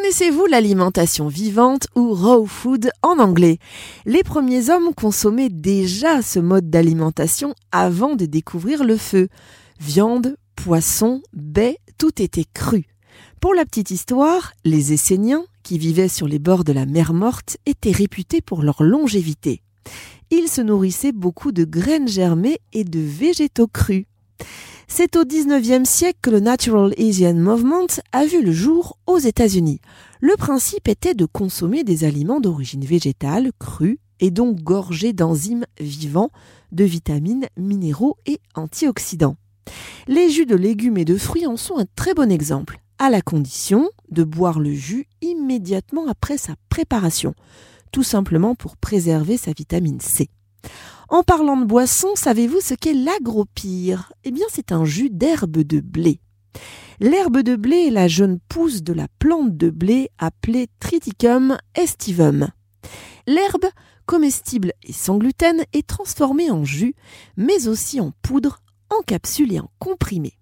Connaissez-vous l'alimentation vivante ou raw food en anglais? Les premiers hommes consommaient déjà ce mode d'alimentation avant de découvrir le feu. Viande, poisson, baies, tout était cru. Pour la petite histoire, les Esséniens, qui vivaient sur les bords de la mer Morte, étaient réputés pour leur longévité. Ils se nourrissaient beaucoup de graines germées et de végétaux crus. C'est au XIXe siècle que le Natural Asian Movement a vu le jour aux États-Unis. Le principe était de consommer des aliments d'origine végétale, crus, et donc gorgés d'enzymes vivants, de vitamines, minéraux et antioxydants. Les jus de légumes et de fruits en sont un très bon exemple, à la condition de boire le jus immédiatement après sa préparation, tout simplement pour préserver sa vitamine C. En parlant de boisson, savez-vous ce qu'est l'agropire? Eh bien, c'est un jus d'herbe de blé. L'herbe de blé est la jeune pousse de la plante de blé appelée Triticum estivum. L'herbe, comestible et sans gluten, est transformée en jus, mais aussi en poudre, en capsule et en comprimé.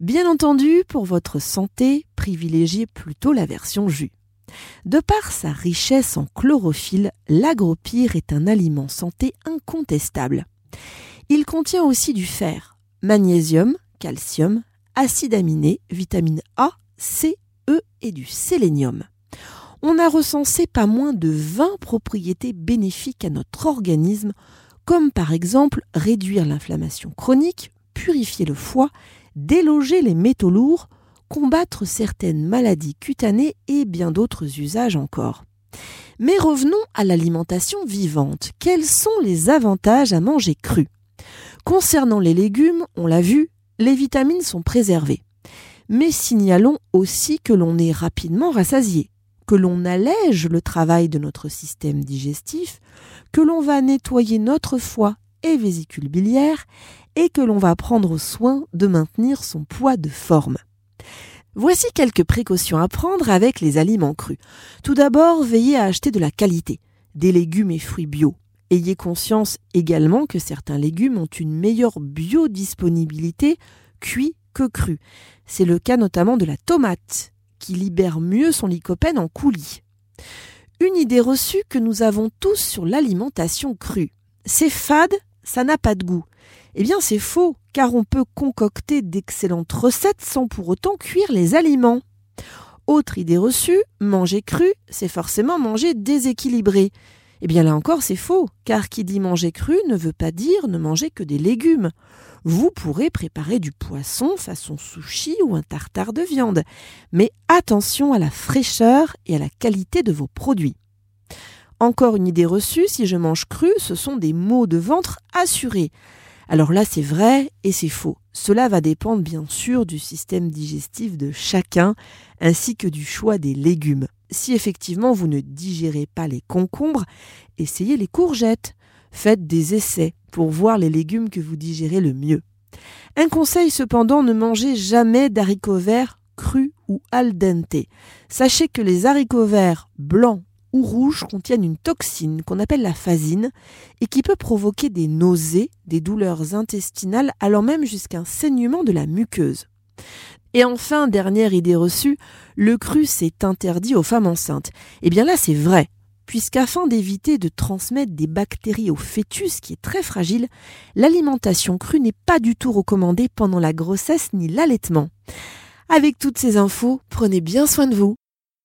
Bien entendu, pour votre santé, privilégiez plutôt la version jus. De par sa richesse en chlorophylle, l'agropire est un aliment santé incontestable. Il contient aussi du fer, magnésium, calcium, acide aminé, vitamine A, C, E et du sélénium. On a recensé pas moins de 20 propriétés bénéfiques à notre organisme, comme par exemple réduire l'inflammation chronique, purifier le foie, déloger les métaux lourds, combattre certaines maladies cutanées et bien d'autres usages encore. Mais revenons à l'alimentation vivante. Quels sont les avantages à manger cru? Concernant les légumes, on l'a vu, les vitamines sont préservées. Mais signalons aussi que l'on est rapidement rassasié, que l'on allège le travail de notre système digestif, que l'on va nettoyer notre foie et vésicule biliaire et que l'on va prendre soin de maintenir son poids de forme. Voici quelques précautions à prendre avec les aliments crus. Tout d'abord, veillez à acheter de la qualité, des légumes et fruits bio. Ayez conscience également que certains légumes ont une meilleure biodisponibilité cuits que crus. C'est le cas notamment de la tomate, qui libère mieux son lycopène en coulis. Une idée reçue que nous avons tous sur l'alimentation crue. C'est fade, ça n'a pas de goût. Eh bien c'est faux, car on peut concocter d'excellentes recettes sans pour autant cuire les aliments. Autre idée reçue, manger cru, c'est forcément manger déséquilibré. Eh bien là encore c'est faux, car qui dit manger cru ne veut pas dire ne manger que des légumes. Vous pourrez préparer du poisson façon sushi ou un tartare de viande, mais attention à la fraîcheur et à la qualité de vos produits. Encore une idée reçue, si je mange cru, ce sont des maux de ventre assurés. Alors là, c'est vrai et c'est faux. Cela va dépendre bien sûr du système digestif de chacun, ainsi que du choix des légumes. Si effectivement vous ne digérez pas les concombres, essayez les courgettes. Faites des essais pour voir les légumes que vous digérez le mieux. Un conseil cependant, ne mangez jamais d'haricots verts crus ou al dente. Sachez que les haricots verts blancs ou rouges contiennent une toxine qu'on appelle la phasine et qui peut provoquer des nausées, des douleurs intestinales, allant même jusqu'à un saignement de la muqueuse. Et enfin, dernière idée reçue, le cru c'est interdit aux femmes enceintes. Eh bien là c'est vrai, puisqu'afin d'éviter de transmettre des bactéries au fœtus qui est très fragile, l'alimentation crue n'est pas du tout recommandée pendant la grossesse ni l'allaitement. Avec toutes ces infos, prenez bien soin de vous.